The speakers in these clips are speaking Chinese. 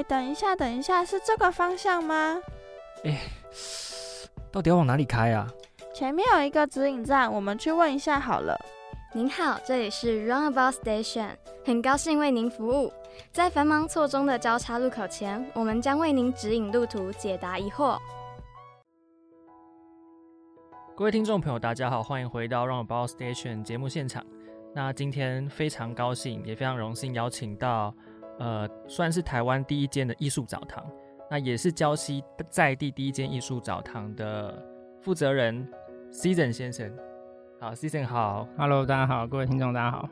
哎，等一下，等一下，是这个方向吗？哎，到底要往哪里开啊？前面有一个指引站，我们去问一下好了。您好，这里是 Runabout Station，很高兴为您服务。在繁忙错综的交叉路口前，我们将为您指引路途，解答疑惑。各位听众朋友，大家好，欢迎回到 Runabout Station 节目现场。那今天非常高兴，也非常荣幸邀请到，呃，算是台湾第一间的艺术澡堂，那也是礁溪在地第一间艺术澡堂的负责人 Season 先生。好，Season 好，Hello，大家好，各位听众大家好。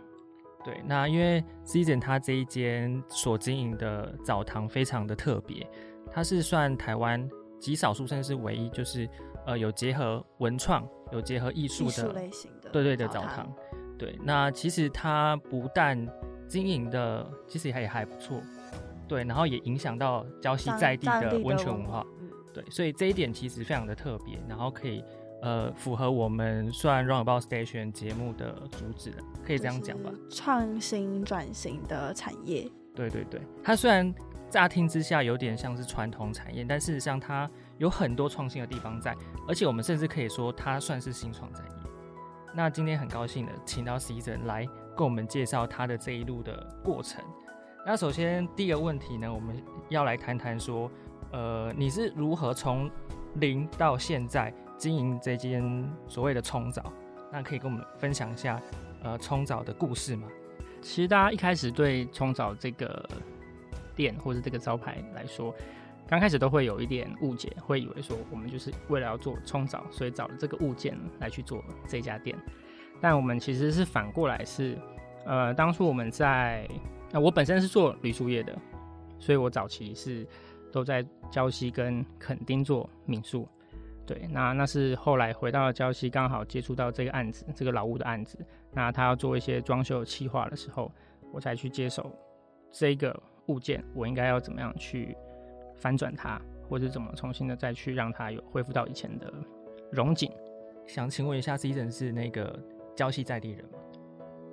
对，那因为 Season 他这一间所经营的澡堂非常的特别，它是算台湾极少数，甚至是唯一，就是呃有结合文创、有结合艺术的类型的，对对的澡堂。对，那其实它不但经营的其实也还不错，对，然后也影响到礁溪在地的温泉文化，对，所以这一点其实非常的特别，然后可以呃符合我们算 Runabout Station 节目的主旨的，可以这样讲吧？创新转型的产业，对对对，它虽然乍听之下有点像是传统产业，但事实上它有很多创新的地方在，而且我们甚至可以说它算是新创产业。那今天很高兴的请到 Season 来跟我们介绍他的这一路的过程。那首先第一个问题呢，我们要来谈谈说，呃，你是如何从零到现在经营这间所谓的冲澡？那可以跟我们分享一下，呃，冲澡的故事吗？其实大家一开始对冲澡这个店或者这个招牌来说。刚开始都会有一点误解，会以为说我们就是为了要做冲澡，所以找了这个物件来去做这家店。但我们其实是反过来，是呃，当初我们在那我本身是做旅宿业的，所以我早期是都在礁溪跟垦丁做民宿。对，那那是后来回到了礁溪，刚好接触到这个案子，这个老屋的案子。那他要做一些装修企划的时候，我才去接手这个物件，我应该要怎么样去。翻转它，或者怎么重新的再去让它有恢复到以前的荣景。想请问一下，Season 是那个礁溪在地人吗？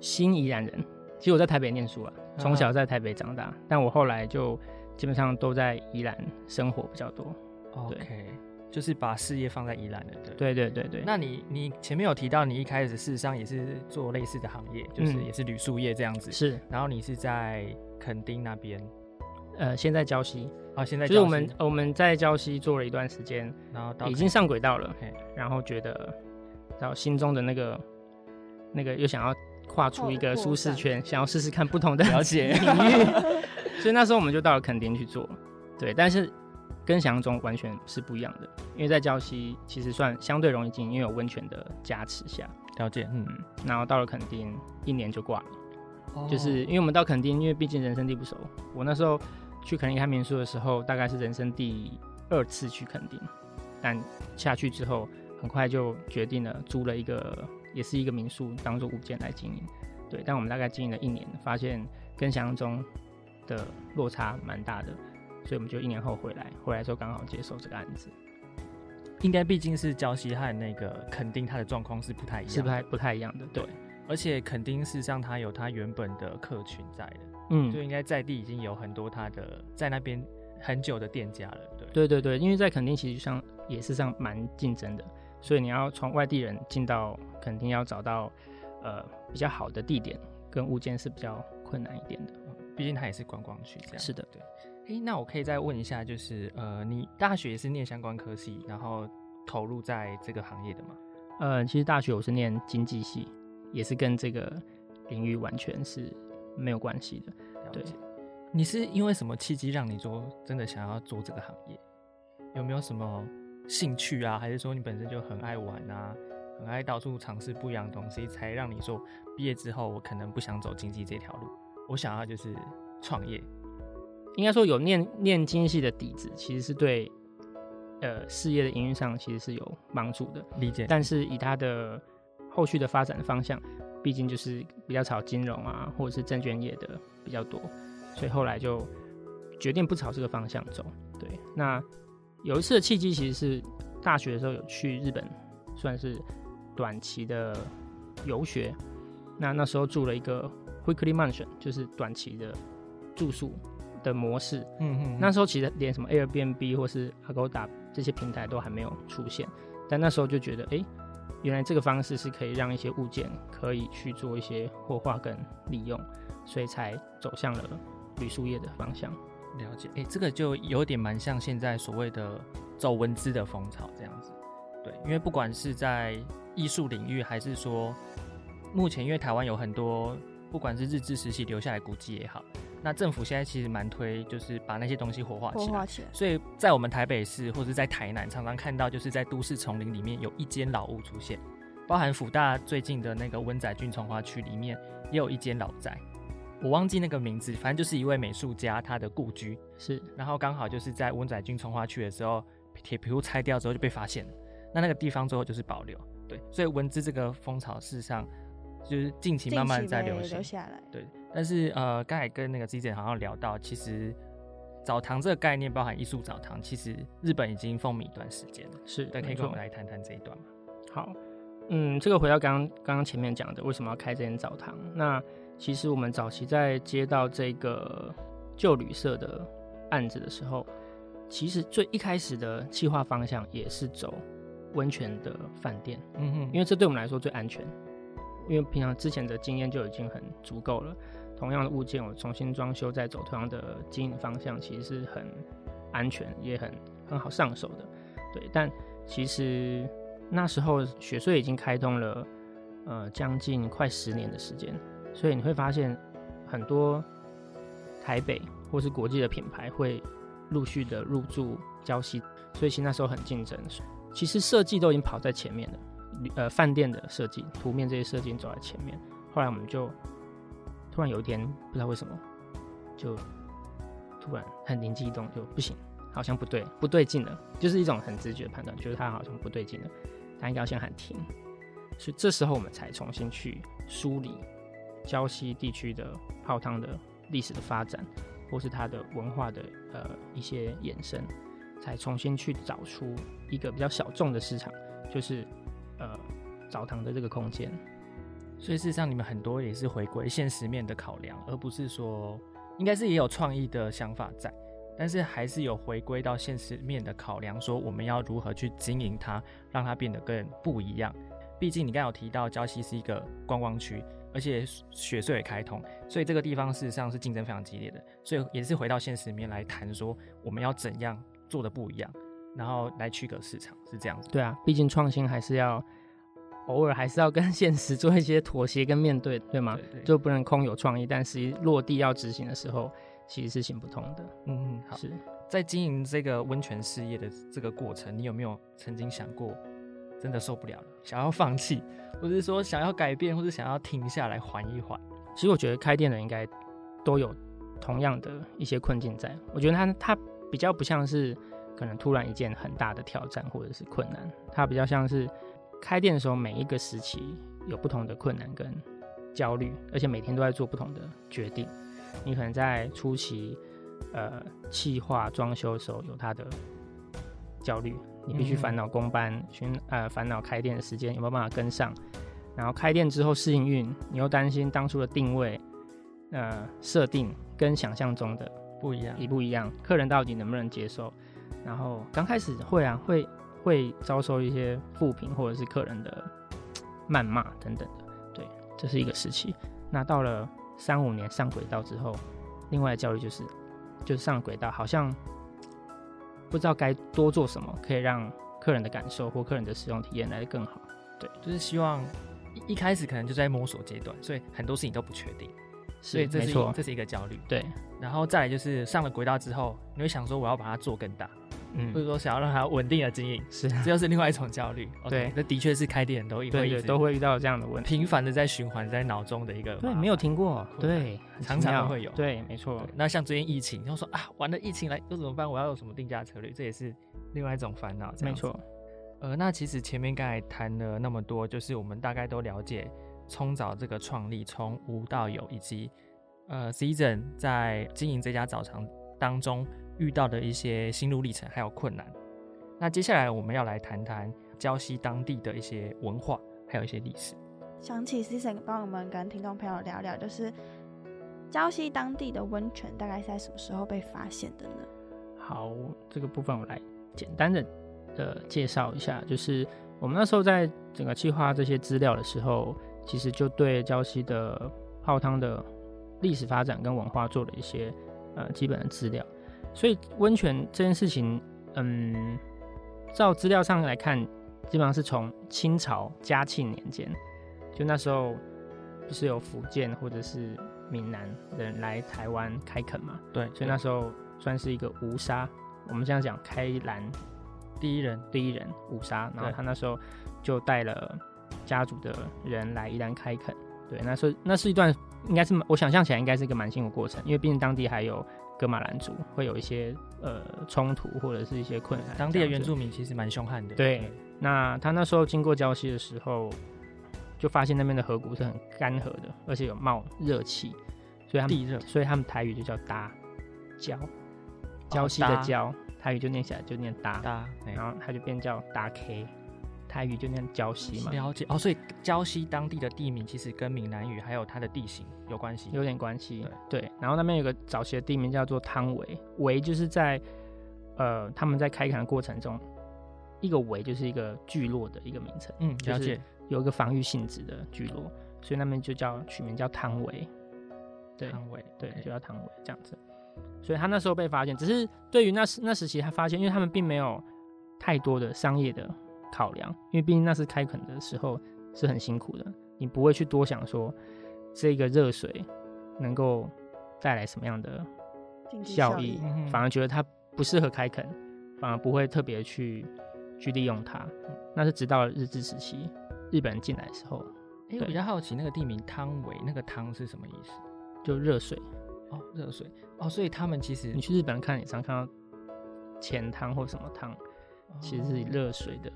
新宜兰人。其实我在台北念书啊，从小在台北长大，但我后来就基本上都在宜兰生活比较多。OK，就是把事业放在宜兰的，对对对对。那你你前面有提到，你一开始事实上也是做类似的行业，就是也是旅宿业这样子。是。然后你是在垦丁那边。呃，现在礁溪啊，现在就是我们我们在礁溪做了一段时间，然后已经上轨道了，然后觉得，然后心中的那个那个又想要跨出一个舒适圈，想要试试看不同的了解。领域，所以那时候我们就到了垦丁去做，对，但是跟想象中完全是不一样的，因为在礁溪其实算相对容易进，因为有温泉的加持下，了解，嗯，然后到了垦丁一年就挂了，就是因为我们到垦丁，因为毕竟人生地不熟，我那时候。去垦丁看民宿的时候，大概是人生第二次去垦丁，但下去之后，很快就决定了租了一个，也是一个民宿，当做物件来经营。对，但我们大概经营了一年，发现跟想象中的落差蛮大的，所以我们就一年后回来，回来之后刚好接受这个案子。应该毕竟是礁溪和那个垦丁，它的状况是不太一样，是不太不太一样的。对，而且垦丁事实上它有它原本的客群在的。嗯，就应该在地已经有很多他的在那边很久的店家了，对对对对，因为在垦丁其实上也是上蛮竞争的，所以你要从外地人进到肯定要找到呃比较好的地点跟物件是比较困难一点的，毕竟它也是观光区这样。是的，对。诶，那我可以再问一下，就是呃，你大学也是念相关科系，然后投入在这个行业的吗？呃，其实大学我是念经济系，也是跟这个领域完全是。没有关系的，对。你是因为什么契机让你说真的想要做这个行业？有没有什么兴趣啊？还是说你本身就很爱玩啊，很爱到处尝试不一样的东西，才让你说毕业之后我可能不想走经济这条路，我想要就是创业。应该说有念念经济的底子，其实是对呃事业的营运上其实是有帮助的，理解。但是以他的后续的发展方向。毕竟就是比较炒金融啊，或者是证券业的比较多，所以后来就决定不朝这个方向走。对，那有一次的契机其实是大学的时候有去日本，算是短期的游学。那那时候住了一个 weekly mansion，就是短期的住宿的模式。嗯嗯，那时候其实连什么 Airbnb 或是 Agoda 这些平台都还没有出现，但那时候就觉得，哎，原来这个方式是可以让一些物件可以去做一些活化跟利用，所以才走向了旅宿业的方向。了解，哎，这个就有点蛮像现在所谓的走文字的风潮这样子。对，因为不管是在艺术领域，还是说目前因为台湾有很多不管是日治时期留下来古迹也好，那政府现在其实蛮推，就是把那些东西活化起来。起来。所以在我们台北市或者在台南，常常看到就是在都市丛林里面有一间老屋出现，包含福大最近的那个温仔郡从化区里面也有一间老宅。我忘记那个名字，反正就是一位美术家他的故居。是，然后刚好就是在温仔军从化区的时候，铁皮屋拆掉之后就被发现了，那那个地方最后就是保留，对，所以文字这个风潮事实上就是近期慢慢在流行下来，对，但是呃刚才跟那个 Z 姐好像聊到，其实澡堂这个概念包含艺术澡堂，其实日本已经风靡一段时间了，是，对，可以跟我们来谈谈这一段吗？好，嗯，这个回到刚刚刚刚前面讲的，为什么要开这间澡堂？那其实我们早期在接到这个旧旅社的案子的时候，其实最一开始的计划方向也是走温泉的饭店，嗯哼，因为这对我们来说最安全，因为平常之前的经验就已经很足够了。同样的物件，我重新装修再走同样的经营方向，其实是很安全，也很很好上手的。对，但其实那时候雪穗已经开通了，呃，将近快十年的时间。所以你会发现，很多台北或是国际的品牌会陆续的入驻礁溪，所以其实那时候很竞争。其实设计都已经跑在前面了，呃，饭店的设计、图面这些设计走在前面。后来我们就突然有一天不知道为什么，就突然很灵机一动，就不行，好像不对，不对劲了，就是一种很直觉的判断，觉得它好像不对劲了，它应该要先喊停。所以这时候我们才重新去梳理。胶西地区的泡汤的历史的发展，或是它的文化的呃一些衍生，才重新去找出一个比较小众的市场，就是呃澡堂的这个空间。所以事实上，你们很多也是回归现实面的考量，而不是说应该是也有创意的想法在，但是还是有回归到现实面的考量，说我们要如何去经营它，让它变得更不一样。毕竟你刚有提到礁溪是一个观光区。而且雪穗也开通，所以这个地方事实上是竞争非常激烈的，所以也是回到现实里面来谈说我们要怎样做的不一样，然后来区隔市场是这样子。对啊，毕竟创新还是要偶尔还是要跟 现实做一些妥协跟面对，对吗？就不能空有创意，但是落地要执行的时候其实是行不通的。嗯嗯，好。是在经营这个温泉事业的这个过程，你有没有曾经想过？真的受不了了，想要放弃，或者是说想要改变，或者想要停下来缓一缓。其实我觉得开店的应该都有同样的一些困境在。我觉得他他比较不像是可能突然一件很大的挑战或者是困难，他比较像是开店的时候每一个时期有不同的困难跟焦虑，而且每天都在做不同的决定。你可能在初期呃气化装修的时候有他的焦虑。你必须烦恼工班，寻呃烦恼开店的时间有没有办法跟上，然后开店之后试营运，你又担心当初的定位，呃设定跟想象中的不一样，一不一样，客人到底能不能接受？然后刚开始会啊，会会遭受一些负评或者是客人的谩骂等等的，对，这是一个时期。那到了三五年上轨道之后，另外的焦虑就是，就是上轨道好像。不知道该多做什么，可以让客人的感受或客人的使用体验来得更好。对，就是希望一一开始可能就在摸索阶段，所以很多事情都不确定，所以这是这是一个焦虑。对，然后再来就是上了轨道之后，你会想说我要把它做更大。嗯，或者说想要让它稳定的经营，是，这又是另外一种焦虑。对，那的确是开店都会对都会遇到这样的问题，频繁的在循环在脑中的一个，对，没有停过，对，常常会有，对，没错。那像最近疫情，然后说啊，完了疫情来又怎么办？我要有什么定价策略？这也是另外一种烦恼。没错。呃，那其实前面刚才谈了那么多，就是我们大概都了解冲澡这个创立从无到有，以及呃，Season 在经营这家澡堂当中遇到的一些心路历程还有困难。那接下来我们要来谈谈礁溪当地的一些文化，还有一些历史。想起 Season 帮我们跟听众朋友聊聊，就是礁溪当地的温泉大概是在什么时候被发现的呢？好，这个部分我来简单的呃介绍一下，就是我们那时候在整个计划这些资料的时候，其实就对礁溪的泡汤的历史发展跟文化做了一些呃基本的资料，所以温泉这件事情，嗯，照资料上来看，基本上是从清朝嘉庆年间，就那时候不是有福建或者是闽南人来台湾开垦嘛，对，所以那时候算是一个吴沙，我们这样讲，开兰第一人第一人吴沙，然后他那时候就带了家族的人来宜兰开垦，对，那时候那是一段应该是我想象起来应该是一个蛮辛苦的过程，因为毕竟当地还有格马兰族，会有一些呃冲突或者是一些困难，当地的原住民其实蛮凶悍的。对那他那时候经过礁溪的时候，就发现那边的河谷是很干涸的，而且有冒热气，所以他们地热。所以他们台语就叫搭礁，礁溪的搭礁，台语就念起来就念搭，大哎然后他就变叫搭 K，台语就念礁溪嘛，了解哦，所以礁溪当地的地名其实跟闽南语还有它的地形有关系。有点关系。对，然后那边有个早期的地名叫做汤围，围就是在呃他们在开垦的过程中，一个围就是一个聚落的一个名称。嗯，就是了解。有一个防御性质的聚落，所以那边就叫取名叫汤围。对汤围对就叫汤围这样子。所以他那时候被发现，只是对于那时那时期他发现，因为他们并没有太多的商业的考量，因为毕竟那是开垦的时候是很辛苦的，你不会去多想说这个热水能够带来什么样的效益反而觉得它不适合开垦，反而不会特别去去利用它。那是直到日治时期，日本人进来的时候，哎，我比较好奇那个地名汤唯，那个汤是什么意思？就热水。哦，热水哦，所以他们其实你去日本看，你常看到钱汤或什么汤，其实是热水的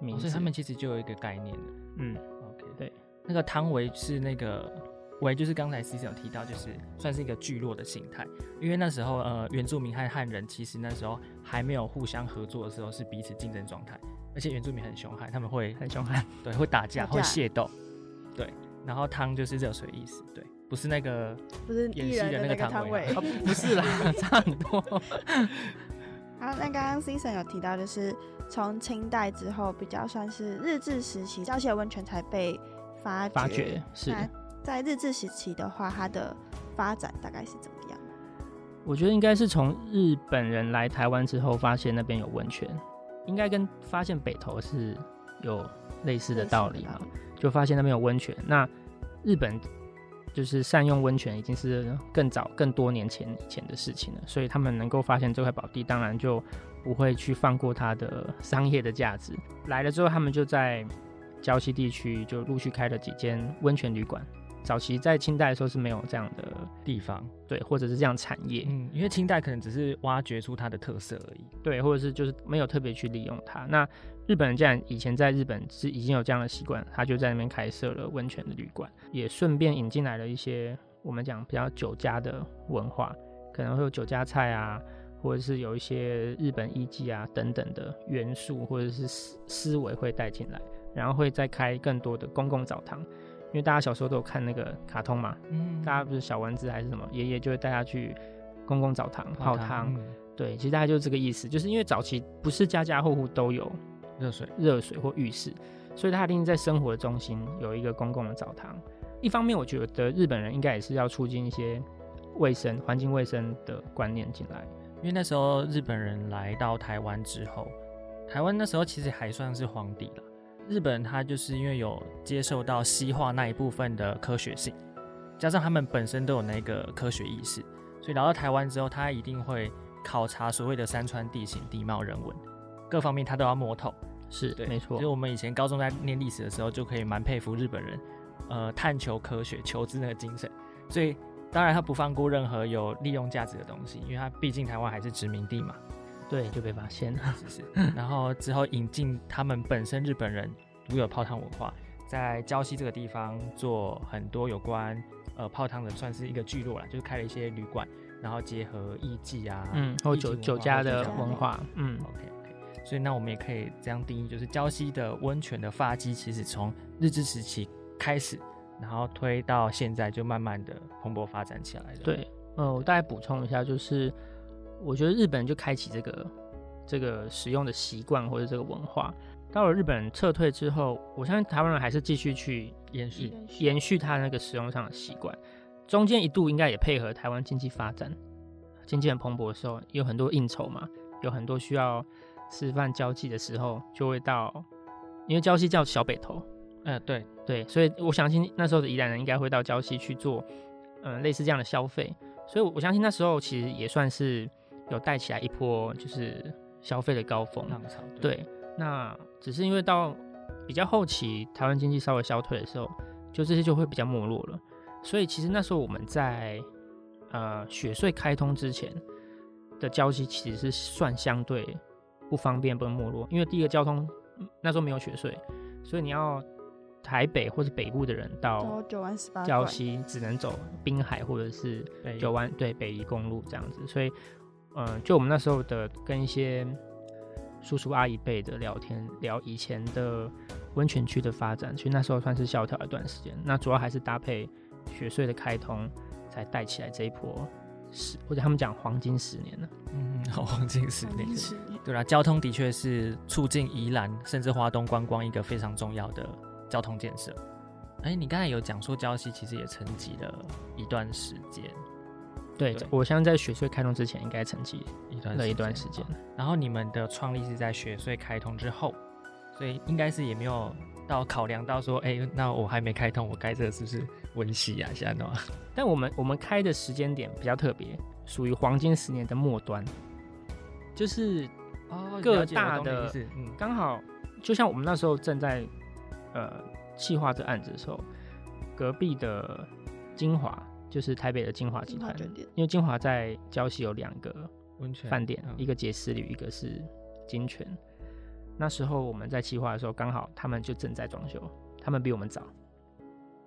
名字。哦所以他们其实就有一个概念的。嗯，OK，对，那个汤围是那个围，就是刚才 C C 有提到，就是算是一个聚落的形态。因为那时候呃，原住民和汉人其实那时候还没有互相合作的时候，是彼此竞争状态，而且原住民很凶悍，他们会很凶悍。对会打架，会打架械斗，对。然后汤就是热水意思，对，不是那个不是演戏的艺人那那个汤唯个汤唯啊。不是啦，差很多。好，那刚刚 Season 有提到，就是从清代之后，比较算是日治时期，礁溪的温泉才被发掘。发掘是，那在日治时期的话，它的发展大概是怎么样？我觉得应该是从日本人来台湾之后，发现那边有温泉，应该跟发现北投是有类似的道理嘛。就发现那边有温泉。那日本就是善用温泉，已经是更早、更多年前以前的事情了。所以他们能够发现这块宝地，当然就不会去放过它的 商业的价值。来了之后，他们就在礁溪地区就陆续开了几间温泉旅馆。早期在清代的时候是没有这样的地方，对，或者是这样产业，嗯，因为清代可能只是挖掘出它的特色而已。对，或者是就是没有特别去利用它。那日本人既然以前在日本是已经有这样的习惯，他就在那边开设了温泉的旅馆，也顺便引进来了一些我们讲比较酒家的文化，可能会有酒家菜啊，或者是有一些日本艺伎啊等等的元素，或者是思思维会带进来，然后会再开更多的公共澡堂。因为大家小时候都有看那个卡通嘛，嗯大家不是小丸子还是什么，爷爷就会带他去公共澡堂泡汤，嗯对，其实大概就是这个意思，就是因为早期不是家家户户都有热水，热水或浴室，所以他一定在生活的中心有一个公共的澡堂。一方面，我觉得日本人应该也是要促进一些卫生、环境卫生的观念进来。因为那时候日本人来到台湾之后，台湾那时候其实还算是荒地了。日本他就是因为有接受到西化那一部分的科学性，加上他们本身都有那个科学意识，所以来到台湾之后，他一定会考察所谓的山川地形、地貌、人文各方面，他都要摸透。是对，没错就是，我们以前高中在念历史的时候，就可以蛮佩服日本人，呃，探求科学、求知那个精神。所以当然他不放过任何有利用价值的东西，因为他毕竟台湾还是殖民地嘛，对，就被发现了。是是？然后之后引进他们本身日本人独有泡汤文化，在礁溪这个地方做很多有关呃泡汤的，算是一个聚落了，就是开了一些旅馆，然后结合艺伎啊，嗯，或酒酒家的文化，嗯，OK OK，所以那我们也可以这样定义，就是礁溪的温泉的发迹，其实从日治时期开始然后推到现在就慢慢的蓬勃发展起来了。，对，呃，我大概补充一下，就是我觉得日本人就开启这个这个使用的习惯或者这个文化。到了日本撤退之后，我相信台湾人还是继续去延续延续他那个使用上的习惯。中间一度应该也配合台湾经济发展，经济很蓬勃的时候，有很多应酬嘛，有很多需要吃饭交际的时候，就会到，因为礁溪叫小北投，呃，对，对，所以我相信那时候的宜兰人应该会到礁溪去做，嗯、类似这样的消费，所以我相信那时候其实也算是有带起来一波就是消费的高峰。浪潮，对，那只是因为到比较后期，台湾经济稍微消退的时候，就这些就会比较没落了。所以其实那时候我们在呃雪隧开通之前的交期其实是算相对不方便、不没落，因为第一个交通嗯那时候没有雪隧，所以你要台北或是北部的人到就九弯十八，礁溪只能走滨海或者是对九湾对北宜公路这样子，所以，嗯、就我们那时候的跟一些叔叔阿姨辈的聊天，聊以前的温泉区的发展，其实那时候算是萧条一段时间。那主要还是搭配雪隧的开通，才带起来这一波十，或者他们讲黄金十年呢。嗯，好，黄金十年。十年对啦，交通的确是促进宜兰甚至华东观光一个非常重要的交通建设。哎，你刚才有讲说礁溪其实也沉寂了一段时间，对，对我相信在雪隧开通之前，应该沉寂一段了一段时间。然后你们的创立是在雪隧开通之后，所以应该是也没有到考量到说，哎，那我还没开通，我该这个是不是温习啊？现在的话，但我们我们开的时间点比较特别，属于黄金十年的末端，就是哦各大的刚好就像我们那时候正在呃计划这案子的时候，隔壁的金华就是台北的金华集团，因为金华在礁溪有两个温泉饭店，嗯一个杰斯旅，一个是金泉。那时候我们在企划的时候，刚好他们就正在装修，他们比我们早。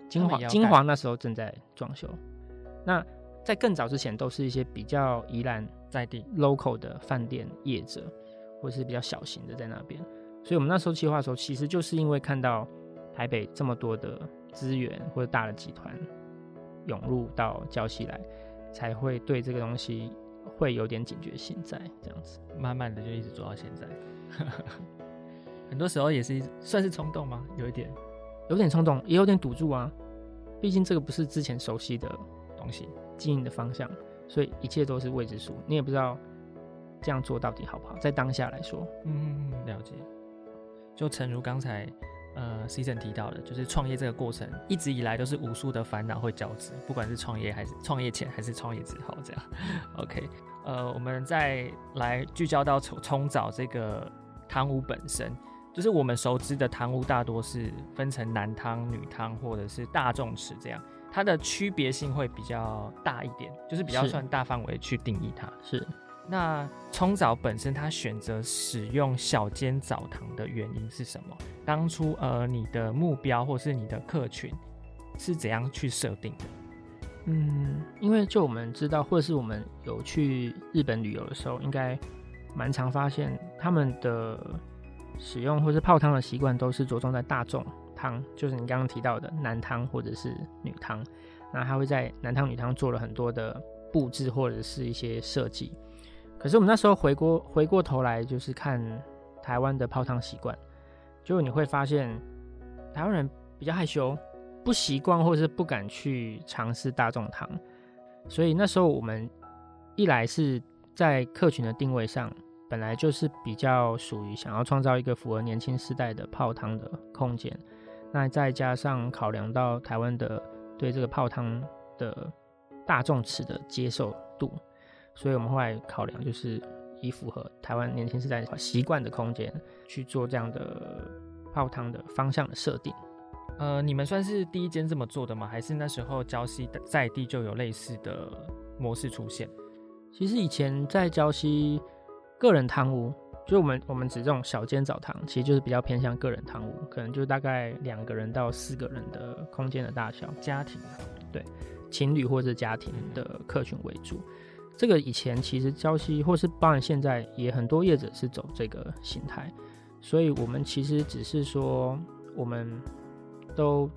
金华金华那时候正在装修，那在更早之前都是一些比较宜兰在地 local 的饭店业者，或是比较小型的在那边。所以我们那时候计划的时候，其实就是因为看到台北这么多的资源或者大的集团涌入到礁溪来，才会对这个东西会有点警觉性在这样子。慢慢的就一直做到现在。很多时候也是算是冲动吗？有一点有点冲动，也有点赌注啊。毕竟这个不是之前熟悉的东西。经营的方向，所以一切都是未知数，你也不知道这样做到底好不好。在当下来说，嗯，了解。就诚如刚才呃 Season 提到的，就是创业这个过程一直以来都是无数的烦恼会交织，不管是创业还是创业前还是创业之后这样。OK，呃，我们再来聚焦到冲冲澡这个汤屋本身，就是我们熟知的汤屋大多是分成男汤、女汤或者是大众池这样。它的区别性会比较大一点，就是比较算大范围去定义它。是那冲澡本身，它选择使用小间澡堂的原因是什么？当初呃，你的目标或是你的客群是怎样去设定的？嗯，因为就我们知道，或者是我们有去日本旅游的时候，应该蛮常发现他们的使用或是泡汤的习惯都是着重在大众汤，就是你刚刚提到的男汤或者是女汤。那他会在男汤、女汤做了很多的布置或者是一些设计。可是我们那时候回过回过头来，就是看台湾的泡汤习惯，就你会发现台湾人比较害羞，不习惯或是不敢去尝试大众汤，所以那时候我们一来是在客群的定位上，本来就是比较属于想要创造一个符合年轻世代的泡汤的空间，那再加上考量到台湾的对这个泡汤的大众池的接受度，所以我们后来考量就是以符合台湾年轻世代习惯的空间去做这样的泡汤的方向的设定。呃，你们算是第一间这么做的吗？还是那时候礁溪的在地就有类似的模式出现？其实以前在礁溪个人汤屋，就我们我们指这种小间澡堂，其实就是比较偏向个人汤屋，可能就大概两个人到四个人的空间的大小，家庭对，情侣或者家庭的客群为主。这个以前其实礁溪或是包含现在也很多业者是走这个形态，所以我们其实只是说我们都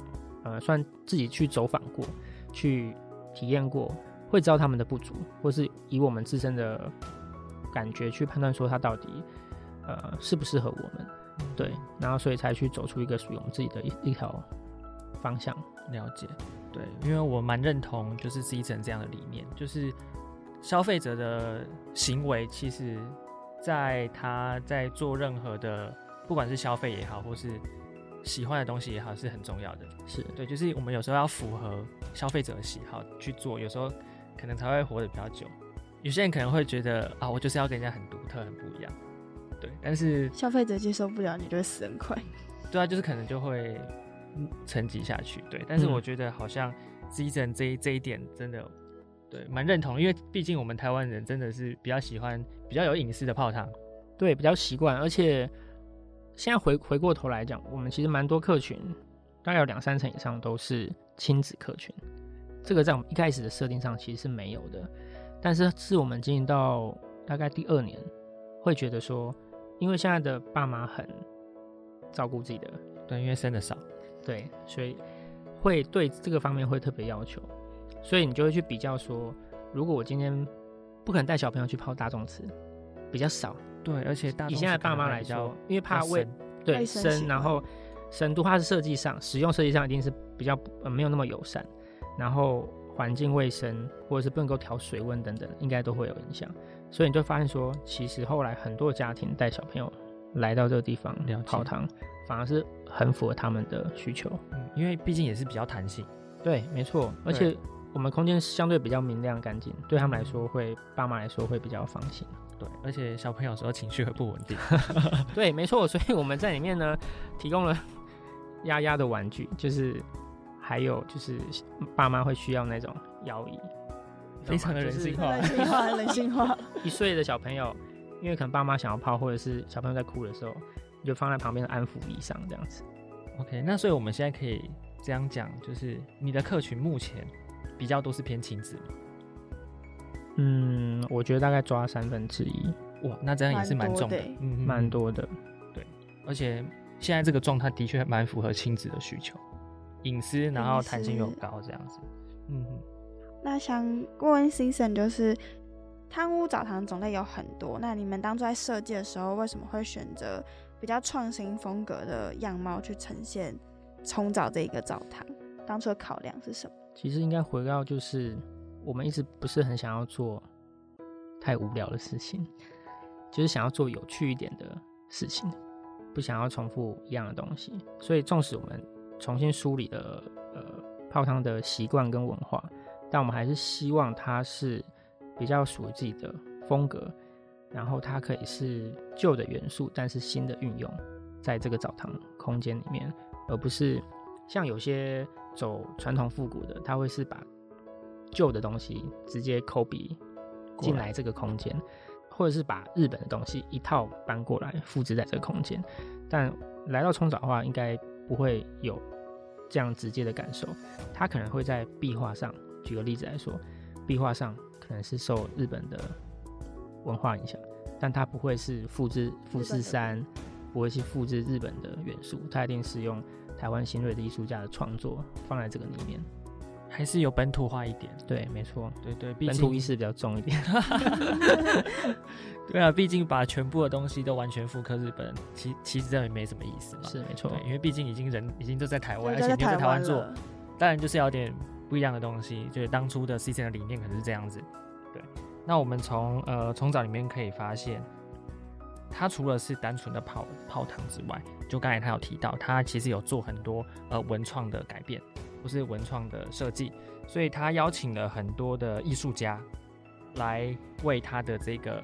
呃，算自己去走访过，去体验过，会知道他们的不足，或是以我们自身的感觉去判断说它到底呃适不适合我们，对，然后所以才去走出一个属于我们自己的一一条方向。了解，对，因为我蛮认同就是 C 层这样的理念，就是消费者的行为，其实在他在做任何的，不管是消费也好，或是喜欢的东西也好，是很重要的。是对，就是我们有时候要符合消费者的喜好去做，有时候可能才会活得比较久。有些人可能会觉得啊，我就是要跟人家很独特、很不一样，对，但是消费者接受不了，你就会死很快。对啊，就是可能就会嗯沉寂下去。对，但是嗯我觉得好像 season 这一这一点真的对蛮认同，因为毕竟我们台湾人真的是比较喜欢比较有隐私的泡汤。对，比较习惯，而且现在回回过头来讲，我们其实蛮多客群，大概有两三成以上都是亲子客群，这个在我们一开始的设定上其实是没有的，但是是我们经营到大概第二年，会觉得说，因为现在的爸妈很照顾自己的，对，因为生的少。对，所以会对这个方面会特别要求，所以你就会去比较说，如果我今天不可能带小朋友去泡大众池，比较少。对，而且大以现在爸妈来说，因为怕喂深对深，然后深度它是设计上使用设计上一定是比较呃没有那么友善，然后环境卫生或者是不能够调水温等等，应该都会有影响。所以你就发现说，其实后来很多家庭带小朋友来到这个地方泡汤，反而是很符合他们的需求。嗯，因为毕竟也是比较弹性。对，没错，而且我们空间相对比较明亮干净，对他们来说会爸妈来说会比较放心。对，而且小朋友有时候情绪会不稳定。对，没错，所以我们在里面呢提供了丫丫的玩具，就是还有就是爸妈会需要那种摇椅，非常的人性化人性化，人性化。一岁的小朋友，因为可能爸妈想要泡，或者是小朋友在哭的时候，你就放在旁边的安抚椅上这样子。OK，那所以我们现在可以这样讲，就是你的客群目前比较都是偏亲子嘛嗯，我觉得大概抓三分之一，哇，那这样也是蛮重的蛮多的欸，嗯，蛮。多的。而且现在这个状态的确蛮符合亲子的需求，隐私，然后弹性又高，这样子。嗯哼，那想问问 Season，就是贪污澡堂种类有很多，那你们当初在设计的时候，为什么会选择比较创新风格的样貌去呈现冲澡这一个澡堂？当初的考量是什么？其实应该回到就是我们一直不是很想要做太无聊的事情，就是想要做有趣一点的事情，不想要重复一样的东西。所以纵使我们重新梳理了呃泡汤的习惯跟文化，但我们还是希望它是比较属于自己的风格，然后它可以是旧的元素，但是新的运用在这个澡堂空间里面，而不是像有些走传统复古的，他会是把旧的东西直接抠笔进来这个空间，或者是把日本的东西一套搬过来复制在这个空间。但来到冲澡的话，应该不会有这样直接的感受，它可能会在壁画上，举个例子来说，壁画上可能是受日本的文化影响，但它不会是复制富士山，不会去复制日本的元素，它一定是用台湾新锐的艺术家的创作放在这个里面。还是有本土化一点。对，没错，对对，毕本土意识比较重一点。对啊，毕竟把全部的东西都完全复刻日本，其其实这样也没什么意思嘛。是没错，，因为毕竟已经人已经都在台湾，而且你又在台湾做，当然就是要有点不一样的东西。就是当初的 C C 的理念可能是这样子。对，那我们从呃从早里面可以发现，它除了是单纯的泡泡汤之外，就刚才他有提到，他其实有做很多呃文创的改变，或是文创的设计，所以他邀请了很多的艺术家来为他的这个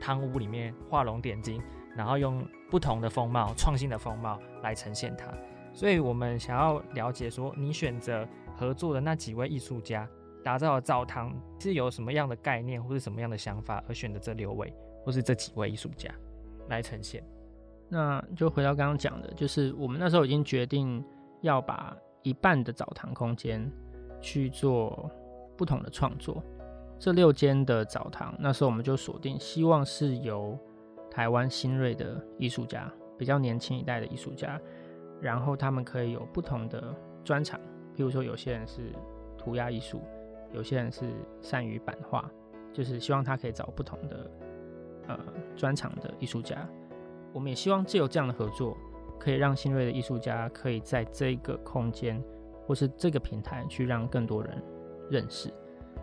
汤屋里面画龙点睛，然后用不同的风貌、创新的风貌来呈现它。所以我们想要了解说，你选择合作的那几位艺术家打造的澡堂是有什么样的概念或是什么样的想法而选择这六位或是这几位艺术家来呈现。那就回到刚刚讲的，就是我们那时候已经决定要把一半的澡堂空间去做不同的创作。这六间的澡堂，那时候我们就锁定，希望是由台湾新锐的艺术家，比较年轻一代的艺术家，然后他们可以有不同的专场，譬如说有些人是涂鸦艺术，有些人是善于版画，就是希望他可以找不同的呃专场的艺术家。我们也希望借由这样的合作，可以让新锐的艺术家可以在这个空间或是这个平台去让更多人认识。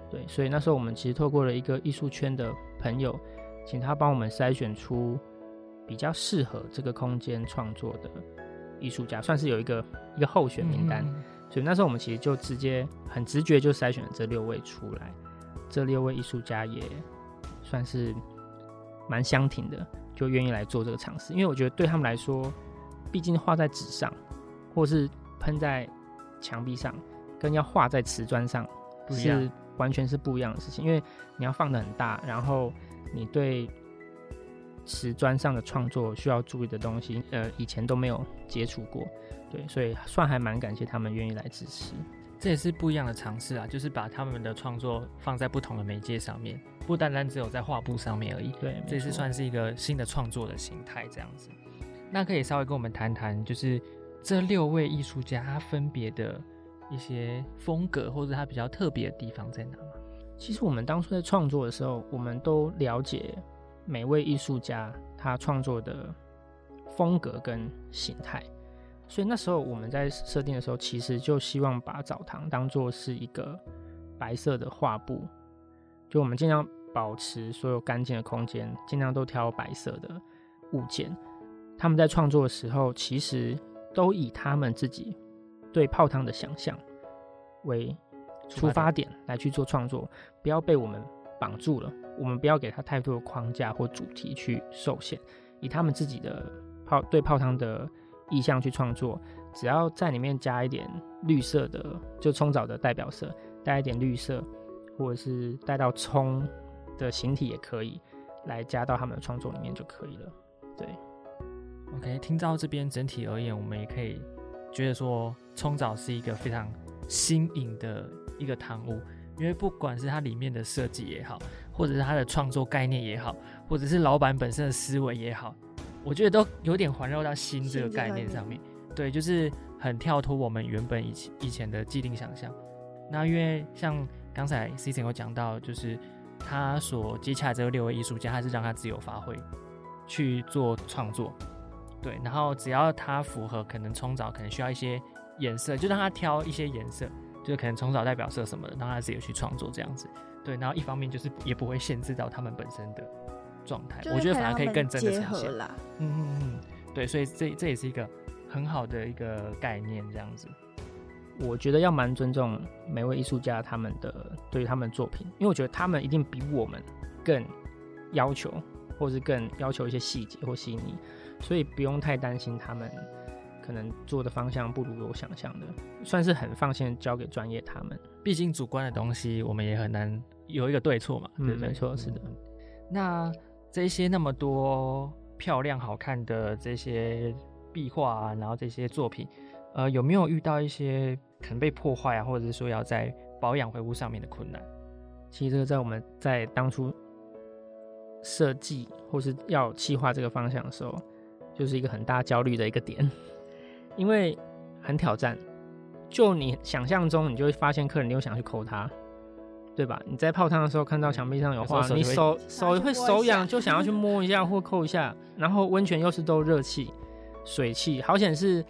对，所以那时候我们其实透过了一个艺术圈的朋友，请他帮我们筛选出比较适合这个空间创作的艺术家，算是有一个一个候选名单。嗯所以那时候我们其实就直接很直觉就筛选了这六位出来，这六位艺术家也算是蛮相挺的，就愿意来做这个尝试。因为我觉得对他们来说，毕竟画在纸上，或是喷在墙壁上，跟要画在瓷砖上是完全是不一样的事情。因为你要放的很大，然后你对瓷砖上的创作需要注意的东西，呃，以前都没有接触过。对，所以算还蛮感谢他们愿意来支持。这也是不一样的尝试啊，就是把他们的创作放在不同的媒介上面，不单单只有在画布上面而已。对，这是算是一个新的创作的形态，这样子。那可以稍微跟我们谈谈，就是这六位艺术家他分别的一些风格，或者他比较特别的地方在哪吗？其实我们当初在创作的时候，我们都了解每位艺术家他创作的风格跟形态，所以那时候我们在设定的时候，其实就希望把澡堂当做是一个白色的画布，就我们尽量保持所有干净的空间，尽量都挑白色的物件。他们在创作的时候，其实都以他们自己对泡汤的想象为出发点来去做创作，不要被我们绑住了。我们不要给他太多的框架或主题去受限，以他们自己的泡对泡汤的意向去创作。只要在里面加一点绿色的，就冲澡的代表色，带一点绿色，或者是带到葱的形体也可以，来加到他们的创作里面就可以了。对，OK，听到这边整体而言，我们也可以觉得说，冲澡是一个非常新颖的一个堂屋，因为不管是它里面的设计也好，或者是它的创作概念也好，或者是老板本身的思维也好，我觉得都有点环绕到新这个概新这个概念上面。对，就是很跳脱我们原本以前以前的既定想象。那因为像刚才 C C 有讲到，就是他所接洽这六位艺术家，他是让他自由发挥去做创作。对，然后只要他符合可能冲澡可能需要一些颜色，就让他挑一些颜色，就是可能冲澡代表色什么的，让他自己去创作这样子。对，然后一方面就是也不会限制到他们本身的状态，我觉得反而可以更真的结呈现。啦。嗯嗯嗯，对，所以这这也是一个很好的一个概念，这样子。我觉得要蛮尊重每位艺术家他们的对于他们的作品，因为我觉得他们一定比我们更要求，或是更要求一些细节或细腻，所以不用太担心他们可能做的方向不如我想象的，算是很放心地交给专业他们。毕竟主观的东西，我们也很难有一个对错嘛，嗯对不对？没错是的嗯。那这些那么多漂亮好看的这些壁画啊，然后这些作品，呃，有没有遇到一些可能被破坏啊，或者是说要在保养维护上面的困难？其实这个在我们在当初设计或是要企划这个方向的时候，就是一个很大焦虑的一个点，因为很挑战。就你想象中，你就会发现客人又想去抠它，对吧？你在泡汤的时候看到墙壁上有画，你手手会手痒，就想要去摸一下或扣一下。然后温泉又是都热气、水汽，好险是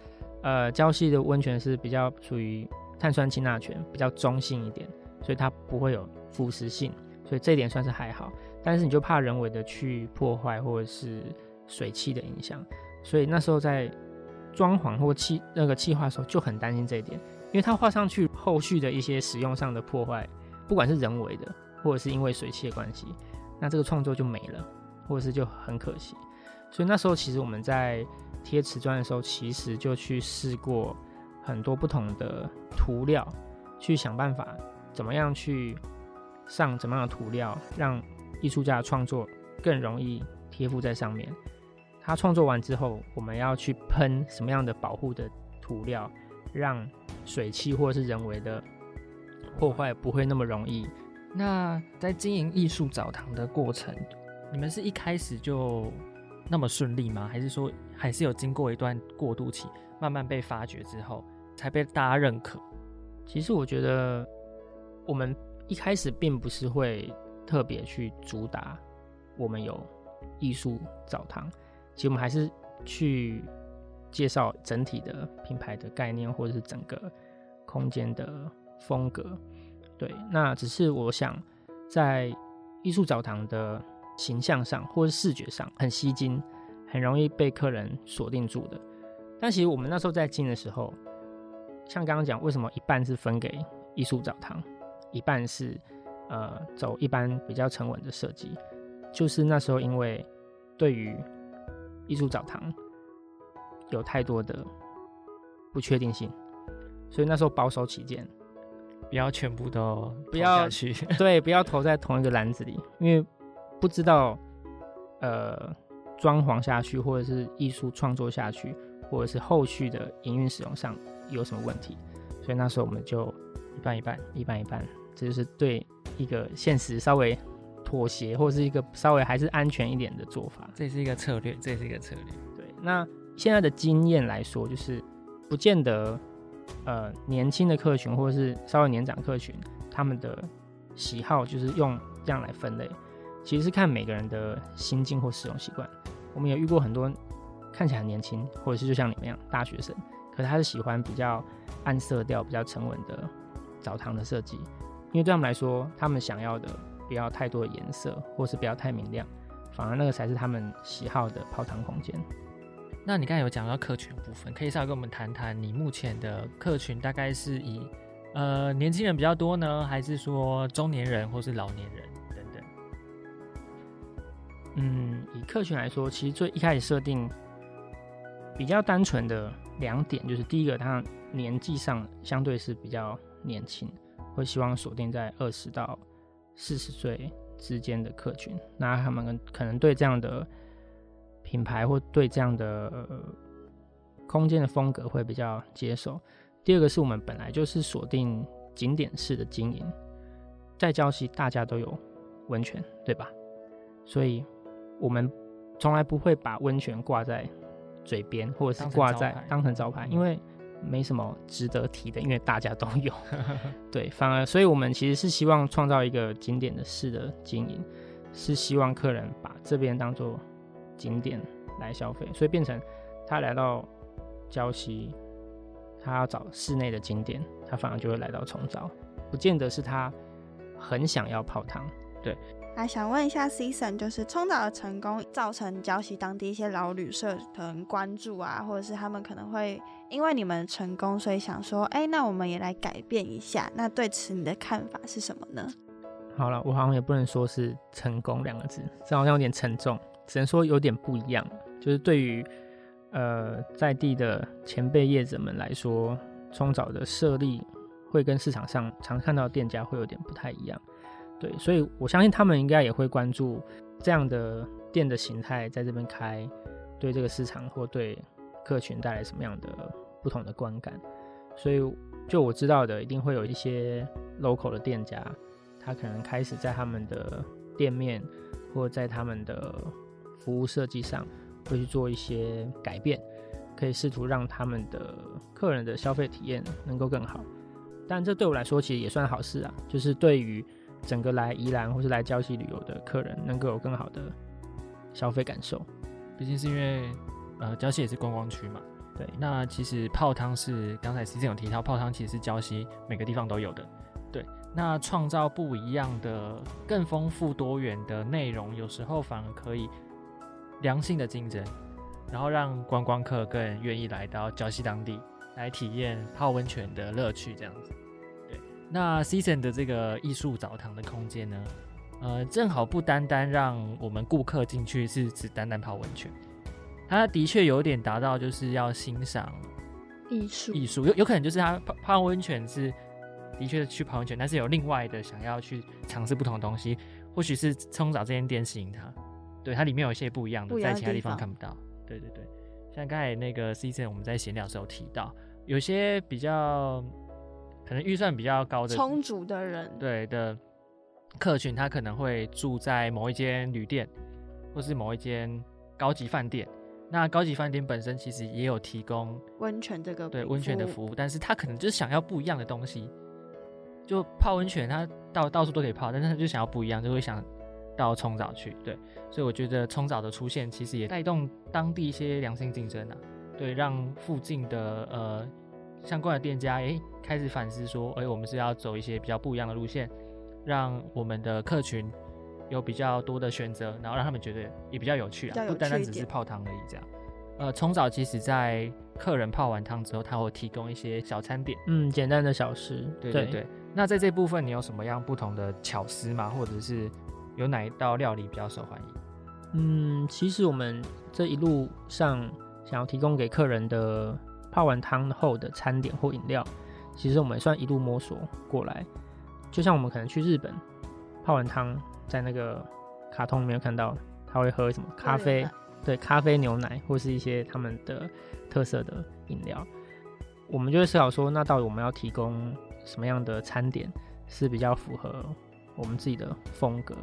呃胶系的温泉是比较属于碳酸氢钠泉，比较中性一点，所以它不会有腐蚀性，所以这一点算是还好。但是你就怕人为的去破坏或者是水汽的影响，所以那时候在装潢或气那个气化的时候就很担心这一点，因为它画上去后续的一些使用上的破坏，不管是人为的或者是因为水汽的关系，那这个创作就没了，或者是就很可惜。所以那时候其实我们在贴瓷砖的时候，其实就去试过很多不同的涂料，去想办法怎么样去上怎么样的涂料，让艺术家的创作更容易贴附在上面。他创作完之后，我们要去喷什么样的保护的涂料，让水汽或者是人为的破坏不会那么容易。那在经营艺术澡堂的过程，你们是一开始就那么顺利吗？还是说还是有经过一段过渡期，慢慢被发掘之后才被大家认可？其实我觉得我们一开始并不是会特别去主打我们有艺术澡堂，其实我们还是去介绍整体的品牌的概念，或者是整个空间的风格。对，那只是我想在艺术澡堂的形象上或者视觉上很吸睛，很容易被客人锁定住的。但其实我们那时候在进的时候，像刚刚讲，为什么一半是分给艺术澡堂，一半是呃走一般比较沉稳的设计，就是那时候因为对于艺术澡堂有太多的不确定性，所以那时候保守起见，不要全部都投不要下去。对，不要投在同一个篮子里，因为不知道呃装潢下去，或者是艺术创作下去，或者是后续的营运使用上有什么问题，所以那时候我们就一半一半。一半一半，这就是对一个现实稍微妥协，或者是一个稍微还是安全一点的做法。这是一个策略，这是一个策略。对，那现在的经验来说，就是不见得呃年轻的客群或者是稍微年长客群，他们的喜好就是用这样来分类，其实是看每个人的心境或使用习惯。我们有遇过很多看起来很年轻，或者是就像你们一样大学生，可是他是喜欢比较暗色调、比较沉稳的澡堂的设计，因为对他们来说，他们想要的不要太多颜色，或是不要太明亮，反而那个才是他们喜好的泡汤空间。那你刚才有讲到客群部分，可以稍微跟我们谈谈你目前的客群大概是以呃年轻人比较多呢，还是说中年人或是老年人等等？嗯，以客群来说，其实最一开始设定比较单纯的两点，就是第一个，他年纪上相对是比较年轻，会希望锁定在二十到四十岁之间的客群，那他们可能对这样的品牌或对这样的、呃空间的风格会比较接受。第二个是我们本来就是锁定景点式的经营，在礁溪大家都有温泉，对吧？所以我们从来不会把温泉挂在嘴边，或者是挂在当成招牌，嗯因为没什么值得提的，因为大家都有。对，反而，所以我们其实是希望创造一个景点的式的经营，是希望客人把这边当做景点来消费，所以变成他来到礁溪，他要找室内的景点，他反而就会来到冲澡，不见得是他很想要泡汤。对，那想问一下 Season，就是冲澡的成功造成礁溪当地一些老旅社可能关注啊，或者是他们可能会因为你们成功，所以想说，哎、那我们也来改变一下。那对此你的看法是什么呢？好了，我好像也不能说是成功两个字，这好像有点沉重，只能说有点不一样。就是对于呃在地的前辈业者们来说，冲澡的设立会跟市场上常看到店家会有点不太一样。对，所以我相信他们应该也会关注这样的店的形态在这边开，对这个市场或对客群带来什么样的不同的观感。所以就我知道的，一定会有一些 local 的店家，他可能开始在他们的店面或在他们的服务设计上会去做一些改变，可以试图让他们的客人的消费体验能够更好。但这对我来说其实也算好事啊，就是对于整个来宜兰或是来礁溪旅游的客人能够有更好的消费感受。毕竟是因为呃礁溪也是观光区嘛。对那其实泡汤是刚才 C C 有提到，泡汤其实是礁溪每个地方都有的。对，那创造不一样的、更丰富多元的内容，有时候反而可以良性的竞争，然后让观光客更愿意来到礁溪当地来体验泡温泉的乐趣，这样子。对，那 Season 的这个艺术澡堂的空间呢，呃，正好不单单让我们顾客进去是只单单泡温泉，它的确有点达到就是要欣赏艺术。艺术，有有可能就是它泡泡温泉是的确去泡温泉，但是有另外的想要去尝试不同的东西，或许是冲澡这间店吸引他，对它里面有一些不一样的，在其他地地方方。看不到。对对对，像刚才那个 season 我们在闲聊的时候提到，有些比较可能预算比较高的充足的人，对的客群，他可能会住在某一间旅店，或是某一间高级饭店，那高级饭店本身其实也有提供温泉这个对温泉的服服务，但是他可能就是想要不一样的东西，就泡温泉，他到到处都可以泡，但是他就想要不一样，就会想到冲澡去。对，所以我觉得冲澡的出现其实也带动当地一些良性竞争啊，对，让附近的呃相关的店家诶开始反思说，诶，我们是要走一些比较不一样的路线，让我们的客群有比较多的选择，然后让他们觉得也比较有趣啊，不单单只是泡汤而已这样。呃，冲澡其实在客人泡完汤之后，他会提供一些小餐点。嗯，简单的小事，对对对。那在这部分，你有什么样不同的巧思吗？或者是有哪一道料理比较受欢迎？嗯，其实我们这一路上想要提供给客人的泡完汤后的餐点或饮料，其实我们也算一路摸索过来。就像我们可能去日本泡完汤，在那个卡通里面有看到他会喝什么咖啡，对，咖啡牛奶或是一些他们的特色的饮料，我们就会思考说，那到底我们要提供什么样的餐点是比较符合我们自己的风格？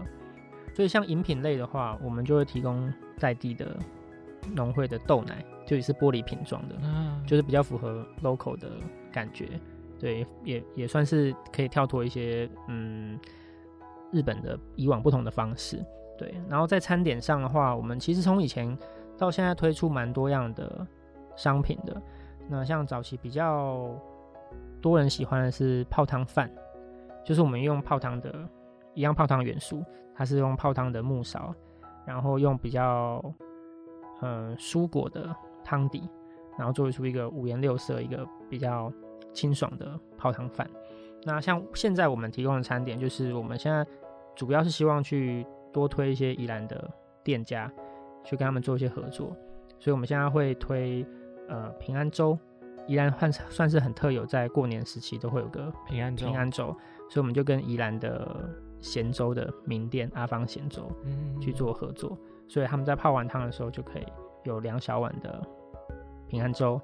所以像饮品类的话，我们就会提供在地的农会的豆奶，就也是玻璃瓶装的，嗯，就是比较符合 local 的感觉。对，也也算是可以跳脱一些嗯日本的以往不同的方式。对，然后在餐点上的话，我们其实从以前到现在推出蛮多样的商品的。那像早期比较多人喜欢的是泡汤饭，就是我们用泡汤的一样泡汤元素，它是用泡汤的木勺，然后用比较呃蔬果的汤底，然后做出一个五颜六色、一个比较清爽的泡汤饭。那像现在我们提供的餐点，就是我们现在主要是希望去多推一些宜兰的店家，去跟他们做一些合作，所以我们现在会推呃平安粥，宜兰算算是很特有，在过年时期都会有个平安粥，平安粥，所以我们就跟宜兰的咸粥的名店阿芳咸粥嗯去做合作，所以他们在泡完汤的时候就可以有两小碗的平安粥，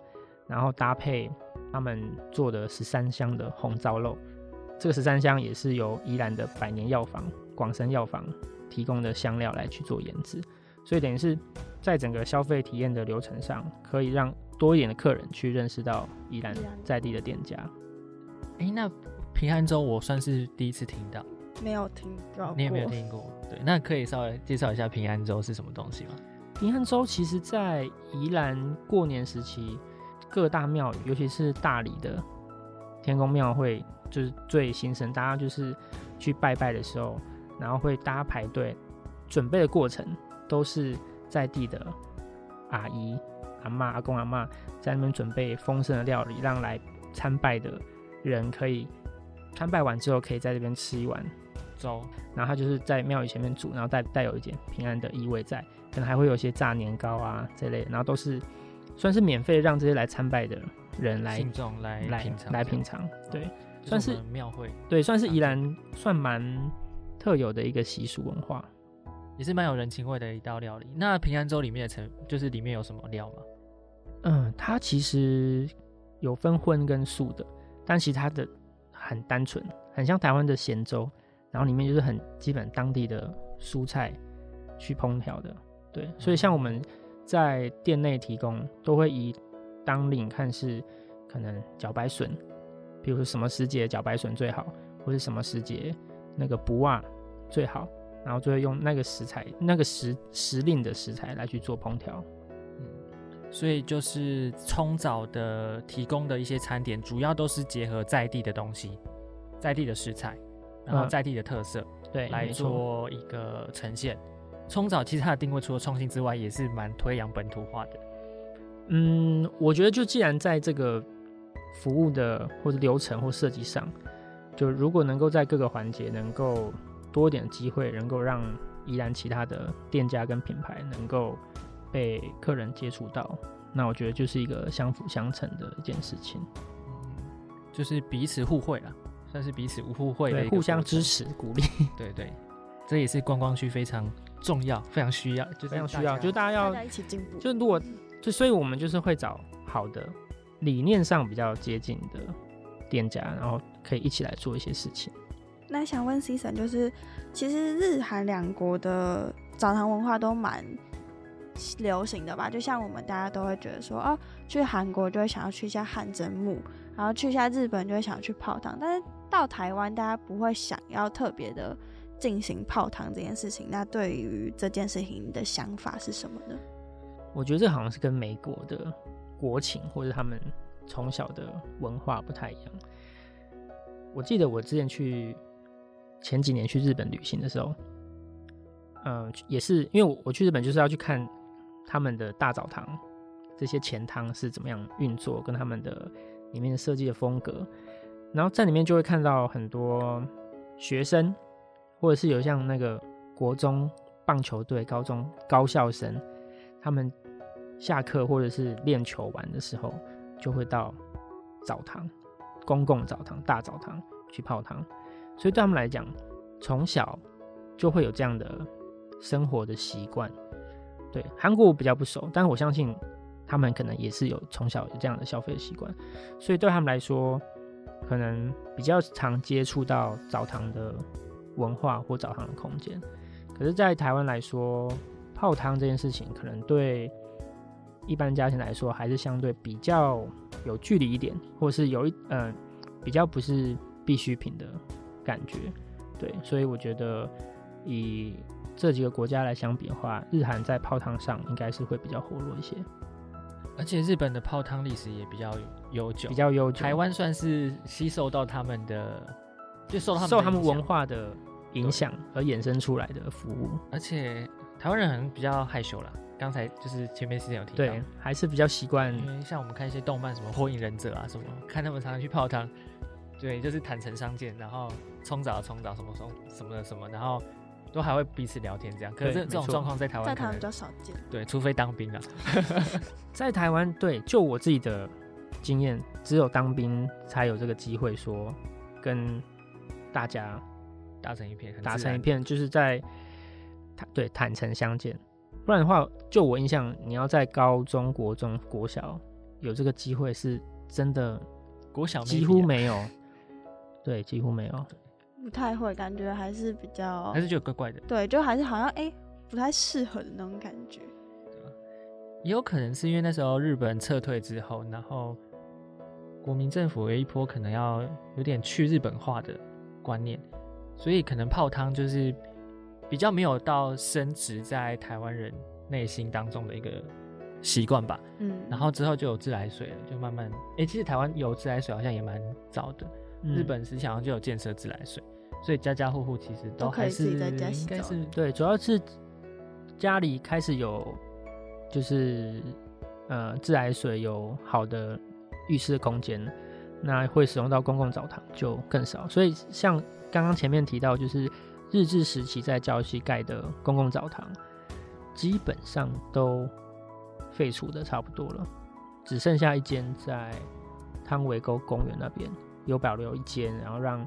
然后搭配他们做的十三香的红糟肉。这个十三香也是由宜兰的百年药房广生药房提供的香料来去做研制，所以等于是在整个消费体验的流程上，可以让多一点的客人去认识到宜兰宜兰在地的店家。哎、那平安粥我算是第一次听到，没有听到过，你也没有听过。对，那可以稍微介绍一下平安粥是什么东西吗？平安粥其实在宜兰过年时期，各大庙宇，尤其是大理的天公庙会，就是最兴盛，大家就是去拜拜的时候，然后会大家排队，准备的过程都是在地的阿姨、阿妈、阿公、阿妈在那边准备丰盛的料理，让来参拜的人可以参拜完之后，可以在这边吃一碗粥，然后它就是在庙宇前面煮，然后带带有一点平安的意味在，可能还会有一些炸年糕啊这类的，然后都是算是免费让这些来参拜的人来信众来来品尝，来品尝，对算是庙会，对，算是宜兰算蛮特有的一个习俗文化。也是蛮有人情味的一道料理。那平安粥里面的成，就是里面有什么料吗？嗯，它其实有分荤跟素的，但其实它的很单纯，很像台湾的咸粥，然后里面就是很基本当地的蔬菜去烹调的。对，所以像我们在店内提供，都会以当令看是可能茭白笋，比如说什么时节茭白笋最好，或是什么时节那个不袜最好，然后就会用那个食材、那个时时令的食材来去做烹调。嗯，所以就是冲澡的提供的一些餐点，主要都是结合在地的东西，在地的食材，然后嗯在地的特色、对，来。做一个呈现。冲澡其实它的定位除了创新之外，也是蛮推扬本土化的。嗯，我觉得就既然在这个服务的或者流程或设计上，就如果能够在各个环节能够多一点机会，能够让宜兰其他的店家跟品牌能够被客人接触到，那我觉得就是一个相辅相成的一件事情，嗯，就是彼此互惠啦，算是彼此互惠的，一个互相支。持鼓励，对对，这也是观光区非常重要、非常需要，就是非常需要，就大家要大家一起进步。就如果就所以我们就是会找好的理念上比较接近的店家，然后可以一起来做一些事情。那想问 C 神，就是其实日韩两国的澡堂文化都蛮流行的吧。就像我们大家都会觉得说，哦，去韩国就会想要去一下汗蒸木，然后去一下日本就会想去泡汤，但是到台湾大家不会想要特别的进行泡汤这件事情。那对于这件事情你的想法是什么呢？我觉得这好像是跟美国的国情或者他们从小的文化不太一样。我记得我之前去前几年去日本旅行的时候，呃，也是因为我我去日本就是要去看他们的大澡堂，这些前汤是怎么样运作，跟他们的里面的设计的风格，然后在里面就会看到很多学生，或者是有像那个国中棒球队、高中高校生，他们下课或者是练球完的时候，就会到澡堂。公共澡堂、大澡堂去泡汤，所以对他们来讲，从小就会有这样的生活的习惯。对韩国我比较不熟，但是我相信他们可能也是有从小有这样的消费习惯，所以对他们来说，可能比较常接触到澡堂的文化或澡堂的空间。可是，在台湾来说，泡汤这件事情，可能对一般家庭来说，还是相对比较。有距离一点，或是有一嗯比较不是必需品的感觉，对，所以我觉得以这几个国家来相比的话，日韩在泡汤上应该是会比较活络一些，而且日本的泡汤历史也比较悠久，比较悠久。台湾算是吸收到他们的，就受他们受他们文化的影响而衍生出来的服务，而且台湾人可能比较害羞啦。刚才就是前面时间有提到，对，还是比较习惯，因为像我们看一些动漫，什么火影忍者啊，什么看他们常常去泡汤，对，就是坦诚相见，然后冲澡冲澡什么什么什么的什么，然后都还会彼此聊天这样。可是这种状况在台湾，在台湾比较少见。对，除非当兵啊。在台湾，对，就我自己的经验，只有当兵才有这个机会说跟大家打成一片，打成一片，就是在坦对坦诚相见。不然的话，就我印象，你要在高中国中国小有这个机会，是真的国小几乎没有，对，几乎没有，不太会，感觉还是比较，还是觉得怪怪的，对，就还是好像哎不太适合的那种感觉。也有可能是因为那时候日本撤退之后，然后国民政府有一波可能要有点去日本化的观念，所以可能泡汤就是。比较没有到升值在台湾人内心当中的一个习惯吧，嗯，然后之后就有自来水了，就慢慢，哎，其实台湾有自来水好像也蛮早的，日本时想就有建设自来水，所以家家户户其实都还是应该是对，主要是家里开始有就是呃自来水有好的浴室空间，那会使用到公共澡堂就更少，所以像刚刚前面提到就是。日治时期在郊区盖的公共澡堂，基本上都废除的差不多了，只剩下一间在汤围沟公园那边有保留一间，然后让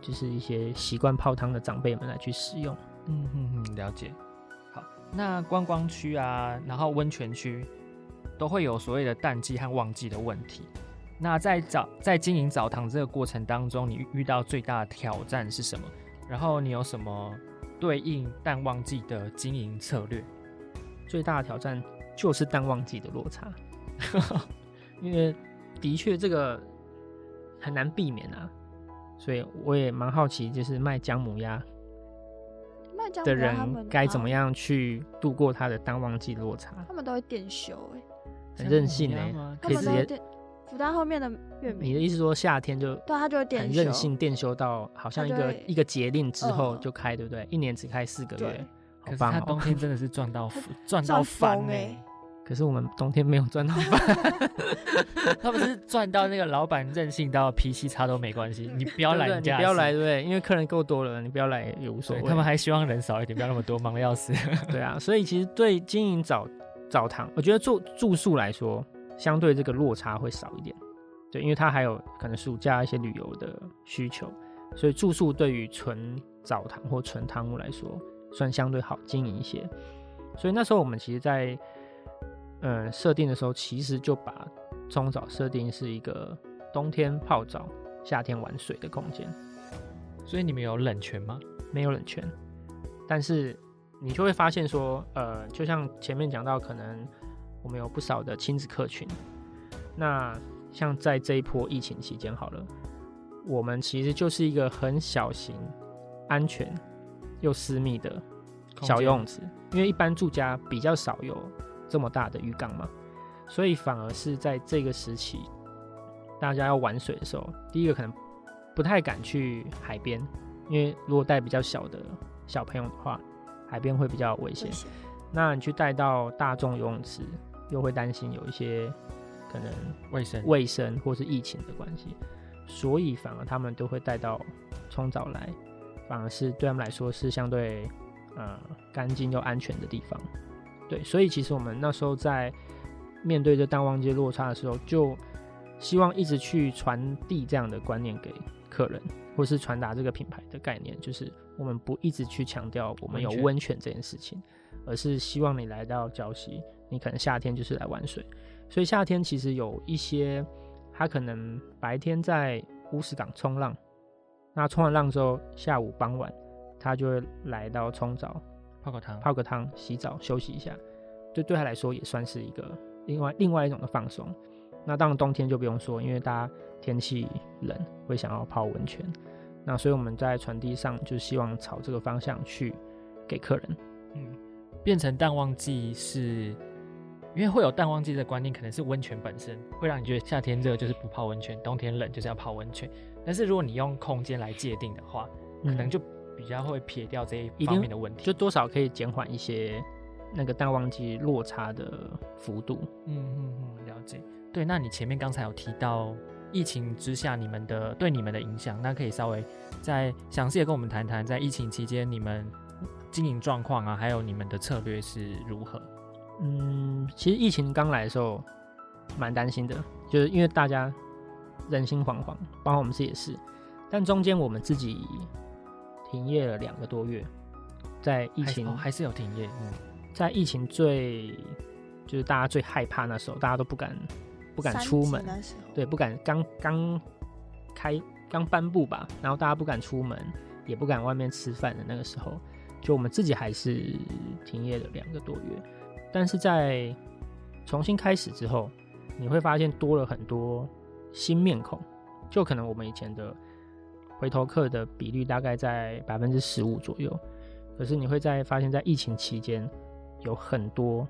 就是一些习惯泡汤的长辈们来去使用。嗯嗯嗯，了解。好，那观光区啊，然后温泉区都会有所谓的淡季和旺季的问题。那在澡在经营澡堂这个过程当中，你遇到最大的挑战是什么？然后你有什么对应淡旺季的经营策略？最大的挑战就是淡旺季的落差，因为的确这个很难避免啊。所以我也蛮好奇，就是卖姜母鸭的人该怎么样去度过他的淡旺季落差？他们都会电修哎，很任性哎，可以直接。福丹后面的月饼，你的意思说夏天就对它就会很任性电修到好像一个一个节令之后就开，对不对？一年只开四个月，好棒！他冬天 真的是赚到赚到翻哎！可是我们冬天没有赚到饭，他们是赚到那个老板任性到脾气差都没关系，你不要来，你不要来，对不对？因为客人够多了，你不要来也无所谓。他们还希望人少一点，不要那么多，忙的要死。对啊，所以其实对经营澡澡堂，我觉得住住宿来说。相对这个落差会少一点，对，因为它还有可能暑假一些旅游的需求，所以住宿对于纯澡堂或纯汤屋来说，算相对好经营一些。所以那时候我们其实，在嗯设定的时候，其实就把冲澡设定是一个冬天泡澡、夏天玩水的空间。所以你们有冷泉吗？没有冷泉，但是你就会发现说，呃，就像前面讲到，可能我们有不少的亲子客群。那像在这一波疫情期间，好了，我们其实就是一个很小型、安全又私密的小游泳池，因为一般住家比较少有这么大的浴缸嘛，所以反而是在这个时期，大家要玩水的时候，第一个可能不太敢去海边，因为如果带比较小的小朋友的话，海边会比较危险。那你去带到大众游泳池，又会担心有一些可能卫生、卫生或是疫情的关系，所以反而他们都会带到冲澡来，反而是对他们来说是相对呃干净又安全的地方。对，所以其实我们那时候在面对这淡旺季落差的时候，就希望一直去传递这样的观念给客人，或是传达这个品牌的概念，就是我们不一直去强调我们有温泉这件事情，而是希望你来到礁溪，你可能夏天就是来玩水。所以夏天其实有一些，他可能白天在乌石港冲浪，那冲完浪之后，下午傍晚他就会来到冲澡。泡个汤，泡个汤，洗澡，休息一下，就对他来说也算是一个另外另外一种的放松。那当然冬天就不用说，因为大家天气冷，会想要泡温泉。那所以我们在传递上就希望朝这个方向去给客人。嗯，变成淡旺季是，因为会有淡旺季的观念，可能是温泉本身会让你觉得夏天热就是不泡温泉，冬天冷就是要泡温泉。但是如果你用空间来界定的话，可能就。比较会撇掉这一方面的问题，就多少可以减缓一些那个淡旺季落差的幅度。嗯嗯嗯，了解。对，那你前面刚才有提到疫情之下你们的对你们的影响，那可以稍微再详细的跟我们谈谈，在疫情期间你们经营状况啊，还有你们的策略是如何？嗯，其实疫情刚来的时候蛮担心的，就是因为大家人心惶惶，包括我们自己也是。但中间我们自己。停业了两个多月，在疫情还是有停业。嗯，在疫情最就是大家最害怕那时候，大家都不敢不敢出门，对，不敢刚刚开刚颁布吧，然后大家不敢出门，也不敢外面吃饭的那个时候，就我们自己还是停业了两个多月。但是在重新开始之后，你会发现多了很多新面孔，就可能我们以前的。回头客的比率大概在百分之十五左右，可是你会在发现，在疫情期间有很多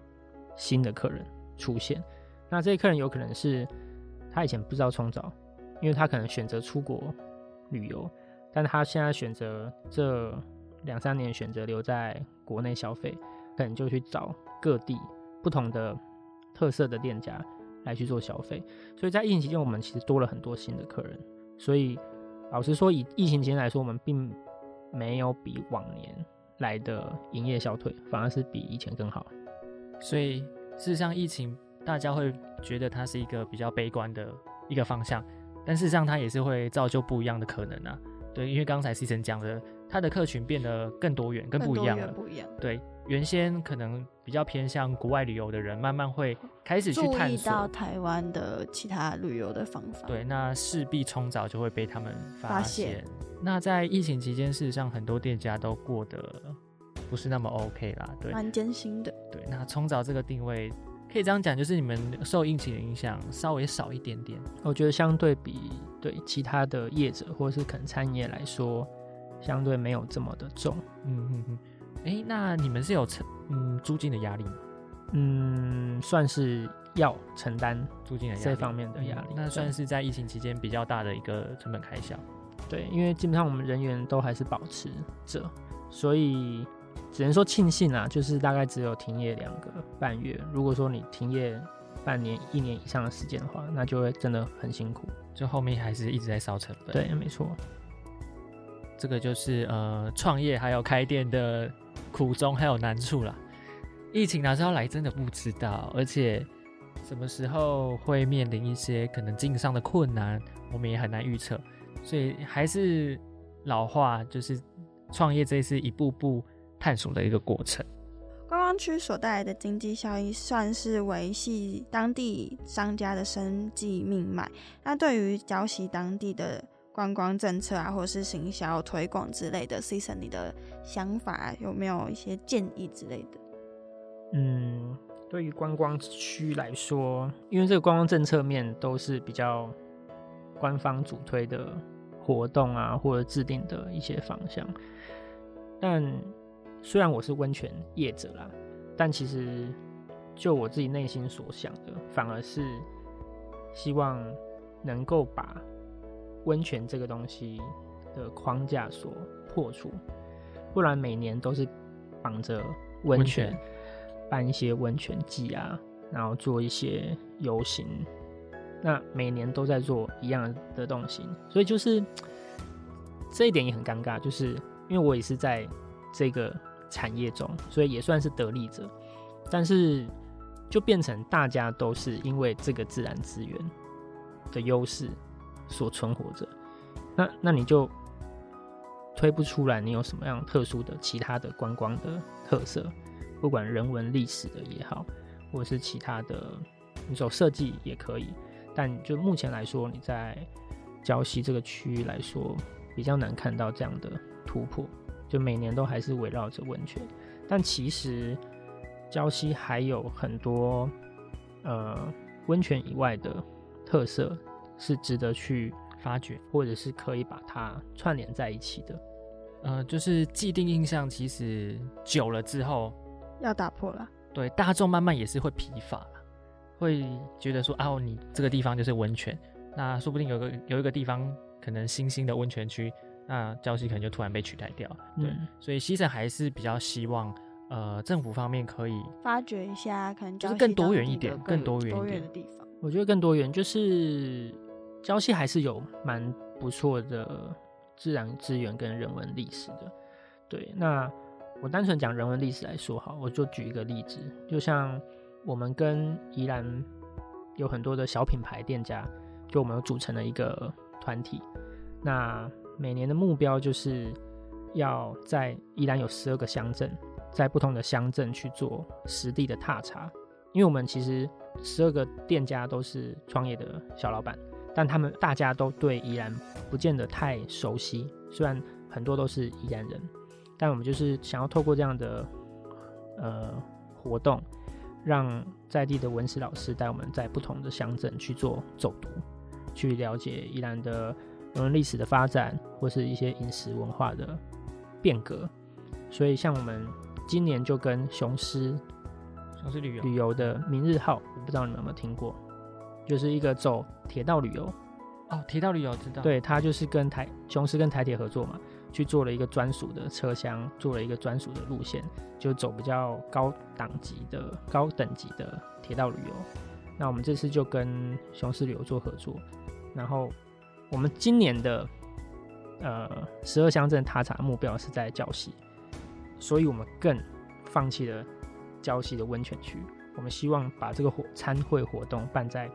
新的客人出现。那这些客人有可能是他以前不知道冲澡，因为他可能选择出国旅游，但他现在选择这两三年选择留在国内消费，可能就去找各地不同的特色的店家来去做消费。所以在疫情期间，我们其实多了很多新的客人，所以。老实说，以疫情期间来说，我们并没有比往年来的营业消退，反而是比以前更好。所以，事实上，疫情大家会觉得它是一个比较悲观的一个方向，但事实上，它也是会造就不一样的可能啊。对，因为刚才 C 晨讲的，它的客群变得更多元、更不一样了。不一样。对，原先可能。比较偏向国外旅游的人，慢慢会开始去探索到台湾的其他旅游的方法。对，那势必冲早就会被他们发现。那在疫情期间，事实上很多店家都过得不是那么 OK 啦，对，蛮艰辛的。对，那冲早这个定位可以这样讲，就是你们受疫情的影响稍微少一点点。我觉得相对比对其他的业者或者是可能餐饮业来说，相对没有这么的重。嗯嗯嗯。哎，那你们是有承嗯租金的压力吗？嗯，算是要承担租金的这方面的压力。那算是在疫情期间比较大的一个成本开销。对，因为基本上我们人员都还是保持着，所以只能说庆幸啊，就是大概只有停业两个半月。如果说你停业半年、一年以上的时间的话，那就会真的很辛苦。就后面还是一直在烧成本。对，没错。这个就是呃创业还有开店的。苦衷还有难处啦。疫情哪时候来真的不知道，而且什么时候会面临一些可能经营上的困难，我们也很难预测。所以还是老话，就是创业这是一步步探索的一个过程。观光区所带来的经济效益，算是维系当地商家的生计命脉。那对于礁溪当地的观光政策啊，或是行销推广之类的，Season 你的想法有没有一些建议之类的？嗯，对于观光区来说，因为这个观光政策面都是比较官方主推的活动啊，或者制定的一些方向。但虽然我是温泉业者啦，但其实就我自己内心所想的，反而是希望能够把温泉这个东西的框架所破除，不然每年都是绑着温泉。办一些温泉季啊，然后做一些游行，那每年都在做一样的东西，所以就是这一点也很尴尬，就是因为我也是在这个产业中，所以也算是得利者，但是就变成大家都是因为这个自然资源的优势所存活着，那那你就推不出来，你有什么样特殊的其他的观光的特色？不管人文历史的也好，或者是其他的，你走设计也可以。但就目前来说，你在礁溪这个区域来说，比较难看到这样的突破。就每年都还是围绕着温泉，但其实礁溪还有很多呃温泉以外的特色是值得去发掘，或者是可以把它串联在一起的。呃，就是既定印象，其实久了之后。要打破了，对大众慢慢也是会疲乏了，会觉得说啊，你这个地方就是温泉，那说不定有个有一个地方可能新兴的温泉区，那礁溪可能就突然被取代掉。对，所以西城还是比较希望，呃，政府方面可以发掘一下，可能就是更多元一点，更多元一点的地方。我觉得更多元就是礁溪还是有蛮不错的自然资源跟人文历史的。对，那。我单纯讲人文历史来说，好，我就举一个例子，就像我们跟宜兰有很多的小品牌店家，就我们有组成了一个团体。那每年的目标就是要在宜兰有十二个乡镇，在不同的乡镇去做实地的踏查，因为我们其实十二个店家都是创业的小老板，但他们大家都对宜兰不见得太熟悉，虽然很多都是宜兰人。但我们就是想要透过这样的呃活动，让在地的文史老师带我们在不同的乡镇去做走读，去了解宜兰的人文历史的发展，或是一些饮食文化的变革。所以，像我们今年就跟雄狮雄狮旅游旅游的明日号，我不知道你们有没有听过，就是一个走铁道旅游。哦，铁道旅游知道。对，他就是跟台雄狮跟台铁合作嘛。去做了一个专属的车厢，做了一个专属的路线，就走比较高档级的、高等级的铁道旅游。那我们这次就跟雄狮旅游做合作，然后我们今年的呃十二乡镇踏查目标是在礁溪，所以我们更放弃了礁溪的温泉区。我们希望把这个活参会活动办在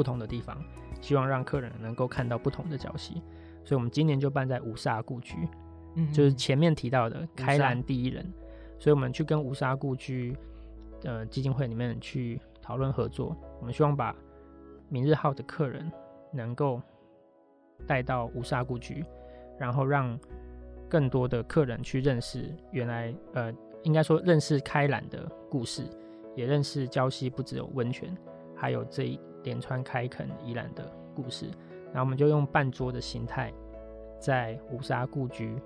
不同的地方，希望让客人能够看到不同的礁溪。所以，我们今年就办在五沙故居，嗯，就是前面提到的开兰第一人。所以，我们去跟五沙故居的基金会里面去讨论合作。我们希望把明日号的客人能够带到五沙故居，然后让更多的客人去认识原来，呃，应该说认识开兰的故事，也认识礁溪不只有温泉，还有这一连川开垦宜兰的故事。然后我们就用半桌的形态，在五沙故居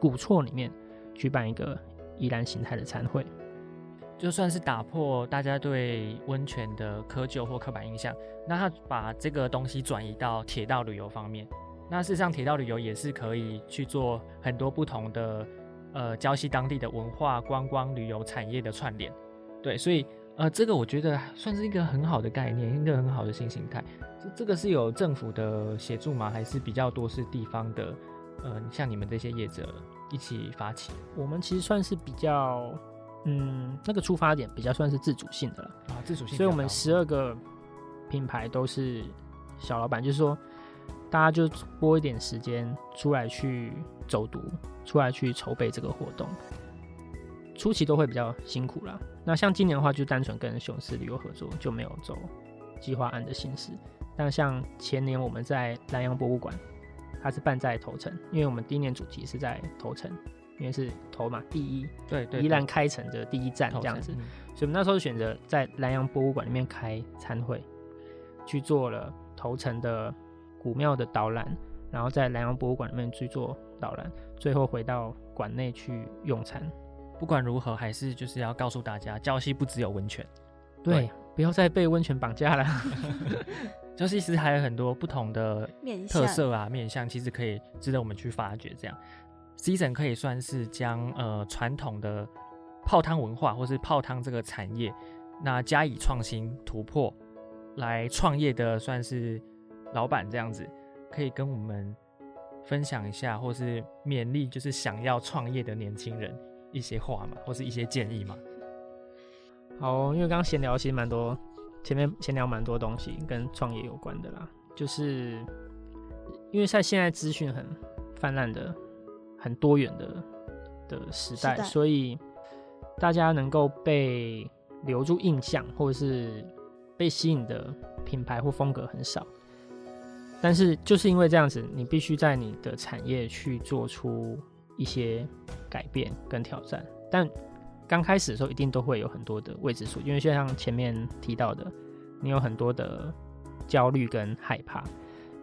古厝里面举办一个宜兰形态的餐会，就算是打破大家对温泉的窠臼或刻板印象，那他把这个东西转移到铁道旅游方面，那事实上铁道旅游也是可以去做很多不同的呃礁溪当地的文化观光旅游产业的串联，对，所以呃这个我觉得算是一个很好的概念，一个很好的新形态。这这个是有政府的协助吗？还是比较多是地方的？呃，像你们这些业者一起发起？我们其实算是比较，嗯，那个出发点比较算是自主性的了啊，自主性。所以我们十二个品牌都是小老板，就是说大家就拨一点时间出来去走读，出来去筹备这个活动。初期都会比较辛苦啦。那像今年的话，就单纯跟雄狮旅游合作，就没有走计划案的形式。但像前年我们在南洋博物馆它是办在头城，因为我们第一年主题是在头城，因为是头嘛，第一对对，宜兰开城的第一站这样子，嗯所以我们那时候选择在南洋博物馆里面开餐会，去做了头城的古庙的导览，然后在南洋博物馆里面去做导览，最后回到馆内去用餐。不管如何，还是就是要告诉大家，礁溪不只有温泉，对对，不要再被温泉绑架了。礁溪其实还有很多不同的特色啊、面向，其实可以值得我们去发掘。这样，Season 可以算是将呃传统的泡汤文化或是泡汤这个产业，那加以创新突破来创业的，算是老板这样子，可以跟我们分享一下，或是勉励就是想要创业的年轻人一些话嘛，或是一些建议嘛。好哦，因为刚刚闲聊其实蛮多，前面闲聊蛮多东西跟创业有关的啦，就是因为在现在资讯很泛滥的、很多元的的时代，时代所以大家能够被留住印象或者是被吸引的品牌或风格很少。但是就是因为这样子，你必须在你的产业去做出一些改变跟挑战，但刚开始的时候一定都会有很多的未知数，因为就像前面提到的，你有很多的焦虑跟害怕。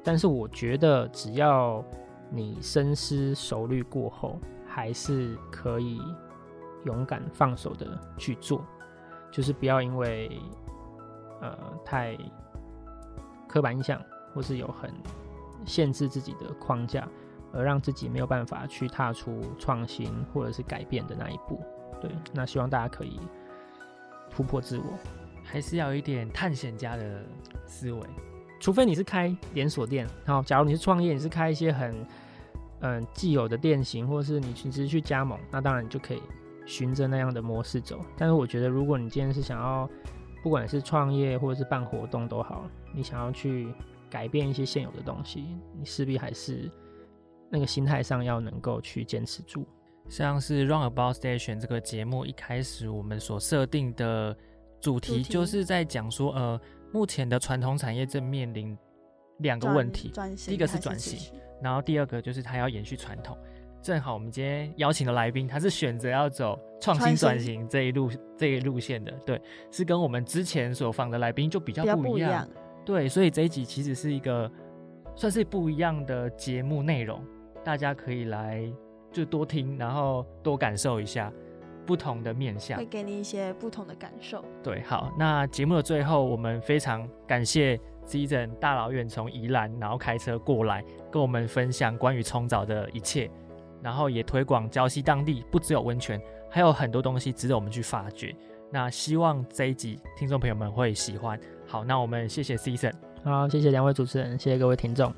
但是我觉得只要你深思熟虑过后，还是可以勇敢放手的去做，就是不要因为呃太刻板印象，或是有很限制自己的框架，而让自己没有办法去踏出创新或者是改变的那一步。对，那希望大家可以突破自我，还是要有一点探险家的思维。除非你是开连锁店，然后假如你是创业，你是开一些很嗯既有的店型，或者是你其实去加盟，那当然你就可以循着那样的模式走。但是我觉得，如果你今天是想要，不管是创业或者是办活动都好，你想要去改变一些现有的东西，你势必还是那个心态上要能够去坚持住。像是 Run About Station 这个节目一开始我们所设定的主题，就是在讲说，呃，目前的传统产业正面临两个问题，第一个是转型然后第二个就是它要延续传统。正好我们今天邀请的来宾，他是选择要走创新转型这一路这一路线的，对，是跟我们之前所访的来宾就比较不一样。不一样，对，所以这一集其实是一个算是不一样的节目内容，大家可以来就多听，然后多感受一下不同的面向会。给你一些不同的感受。对，好，那节目的最后，我们非常感谢 Season 大老远从宜兰，然后开车过来跟我们分享关于冲澡的一切，然后也推广礁溪当地不只有温泉，还有很多东西值得我们去发掘。那希望这一集听众朋友们会喜欢。好，那我们谢谢 Season。好，谢谢两位主持人，谢谢各位听众。